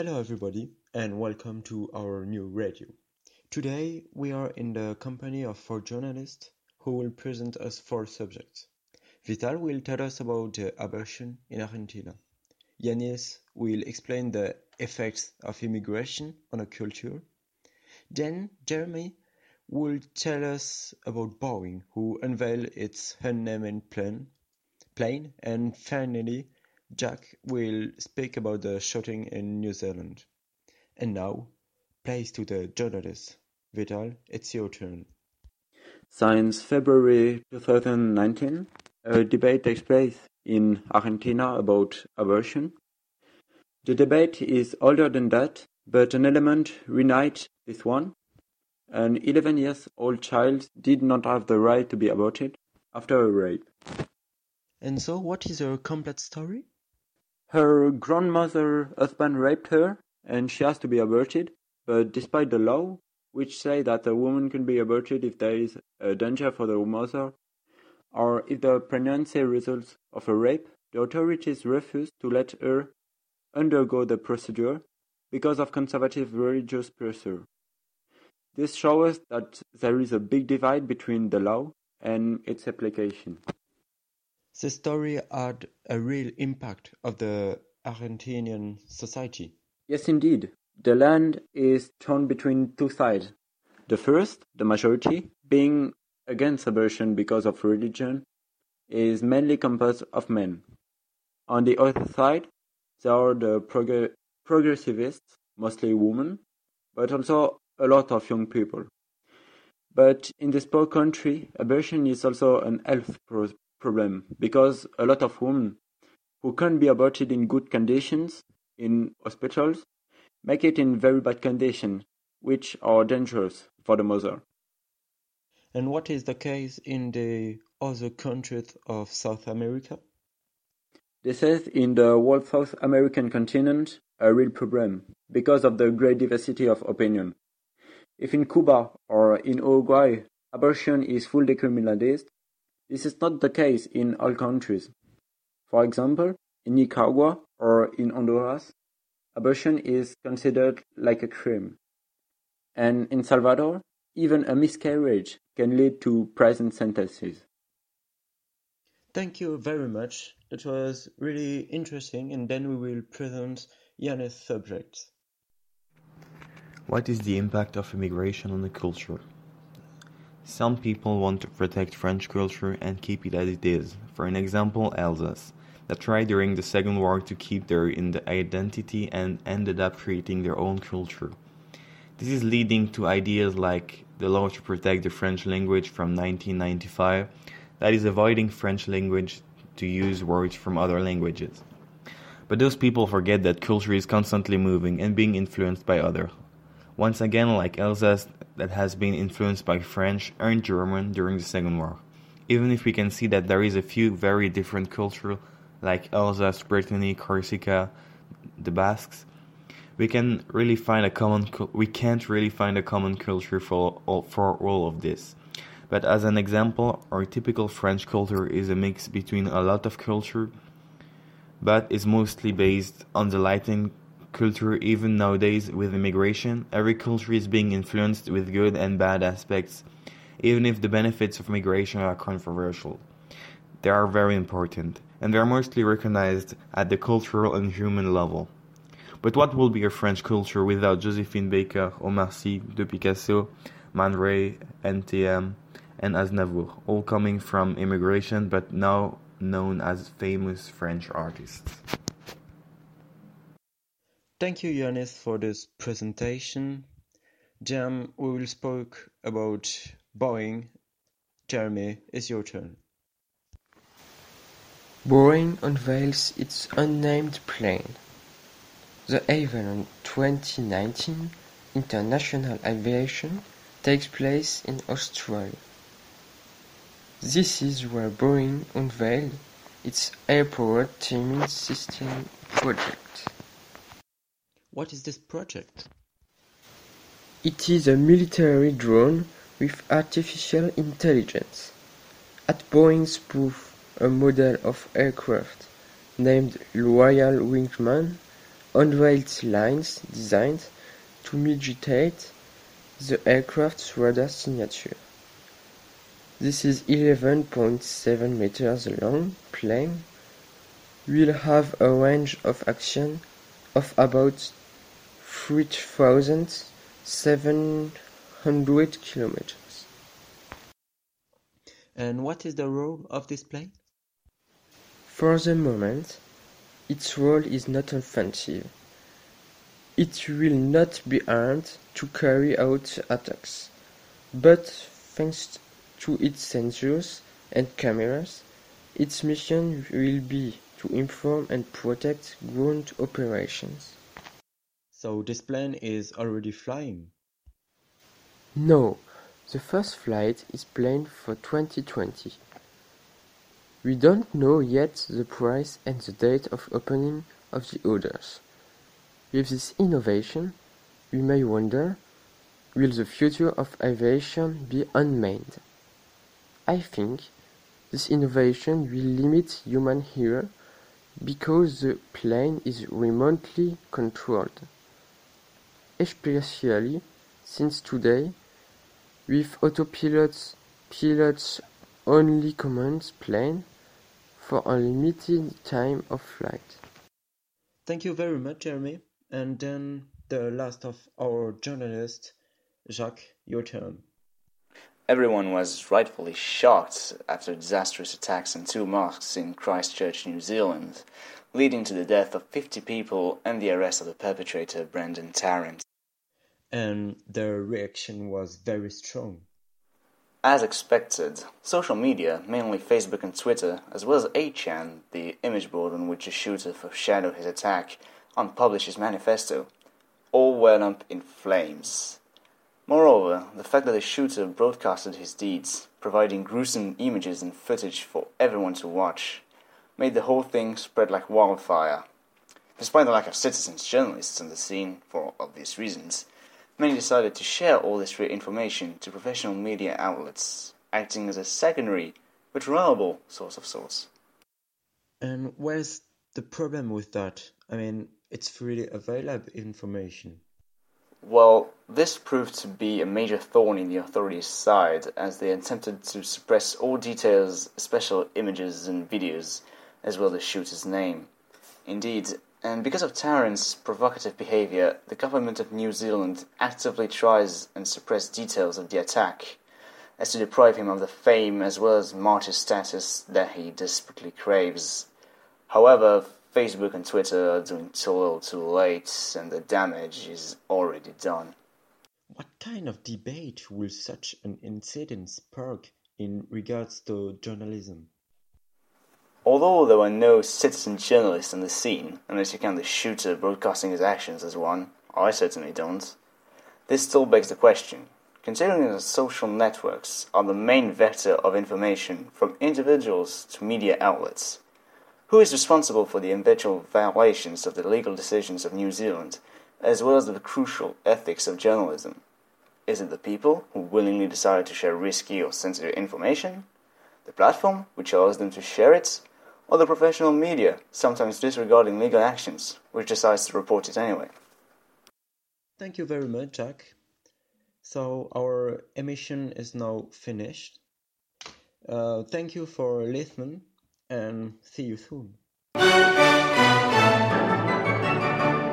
Hello everybody and welcome to our new radio. Today we are in the company of four journalists who will present us four subjects. Vital will tell us about the abortion in Argentina. Yanis will explain the effects of immigration on a culture. Then Jeremy will tell us about Boeing, who unveiled its unnamed plane. plane. And finally, Jacques will speak about the shooting in New Zealand. And now, place to the journalist. Vital, it's your turn. Since February 2019, a debate takes place in Argentina about abortion. The debate is older than that, but an element reunites this one. An 11 years old child did not have the right to be aborted after a rape. And so, what is her complete story? Her grandmother husband raped her, and she has to be aborted, but despite the law, which say that a woman can be aborted if there is a danger for the mother, or if the pregnancy results of a rape, the authorities refuse to let her undergo the procedure because of conservative religious pressure. This shows that there is a big divide between the law and its application. The story had a real impact of the Argentinian society. Yes, indeed. The land is torn between two sides. The first, the majority, being against abortion because of religion, is mainly composed of men. On the other side, there are the prog- progressivists, mostly women, but also a lot of young people. But in this poor country, abortion is also an health pro- problem because a lot of women who can't be aborted in good conditions in hospitals make it in very bad condition which are dangerous for the mother. And what is the case in the other countries of South America? This is in the whole South American continent a real problem because of the great diversity of opinion. If in Cuba or in Uruguay abortion is fully decriminalized, this is not the case in all countries. For example, in Nicaragua or in Honduras, abortion is considered like a crime. And in Salvador, even a miscarriage can lead to prison sentences. Thank you very much. That was really interesting, and then we will present Yanis' subjects. What is the impact of immigration on the culture? Some people want to protect French culture and keep it as it is. For an example, Alsace, that tried during the Second War to keep their identity and ended up creating their own culture. This is leading to ideas like the law to protect the French language from 1995, that is avoiding French language to use words from other languages. But those people forget that culture is constantly moving and being influenced by others. Once again, like Alsace, that has been influenced by French and German during the Second War. Even if we can see that there is a few very different cultures, like Alsace, Brittany, Corsica, the Basques, we can really find a common. We can't really find a common culture for all, for all of this. But as an example, our typical French culture is a mix between a lot of culture, but is mostly based on the Latin culture even nowadays with immigration. Every culture is being influenced with good and bad aspects, even if the benefits of migration are controversial. They are very important, and they are mostly recognized at the cultural and human level. But what will be a French culture without Josephine Baker, Omar Sy, De Picasso, Man Ray, NTM, and Aznavour, all coming from immigration but now known as famous French artists? Thank you, Yanis, for this presentation. Jam, we will speak about Boeing. Jeremy, it's your turn. Boeing unveils its unnamed plane. The event 2019 International Aviation takes place in Australia. This is where Boeing unveiled its air-powered teaming system project. What is this project? It is a military drone with artificial intelligence. At Boeing's booth, a model of aircraft named Loyal Wingman unveiled lines designed to mitigate the aircraft's radar signature. This is 11.7 meters long plane will have a range of action of about 3,700 kilometers. And what is the role of this plane? For the moment, its role is not offensive. It will not be armed to carry out attacks, but thanks to its sensors and cameras, its mission will be to inform and protect ground operations. So this plane is already flying? No, the first flight is planned for 2020. We don't know yet the price and the date of opening of the orders. With this innovation, we may wonder, will the future of aviation be unmanned? I think this innovation will limit human error because the plane is remotely controlled, especially since today, with autopilot pilots only command plane for a limited time of flight. Thank you very much, Jeremy. And then the last of our journalists, Jacques, your turn. Everyone was rightfully shocked after disastrous attacks on two mosques in Christchurch, New Zealand, leading to the death of 50 people and the arrest of the perpetrator, Brenton Tarrant. Um, and their reaction was very strong. As expected, social media, mainly Facebook and Twitter, as well as 8chan, the image board on which the shooter foreshadowed his attack, unpublished his manifesto, all went up in flames. Moreover, the fact that the shooter broadcasted his deeds, providing gruesome images and footage for everyone to watch, made the whole thing spread like wildfire. Despite the lack of citizens journalists on the scene, for obvious reasons, many decided to share all this free information to professional media outlets, acting as a secondary but reliable source of source. And where's the problem with that? I mean, it's freely available information. Well, this proved to be a major thorn in the authorities' side as they attempted to suppress all details, special images and videos, as well as the shooter's name. Indeed, and because of Tarrant's provocative behavior, the government of New Zealand actively tries and suppress details of the attack, as to deprive him of the fame as well as martyr status that he desperately craves. However, Facebook and Twitter are doing too little too late, and the damage is already done. What kind of debate will such an incident spark in regards to journalism? Although there were no citizen journalists on the scene, unless you count the shooter broadcasting his actions as one, I certainly don't, this still begs the question considering that social networks are the main vector of information from individuals to media outlets who is responsible for the eventual violations of the legal decisions of New Zealand, as well as the crucial ethics of journalism? Is it the people who willingly decide to share risky or sensitive information? The platform which allows them to share it? Or the professional media, sometimes disregarding legal actions, which decides to report it anyway? Thank you very much, Jacques. So, our emission is now finished. Uh, thank you for listening and see you soon.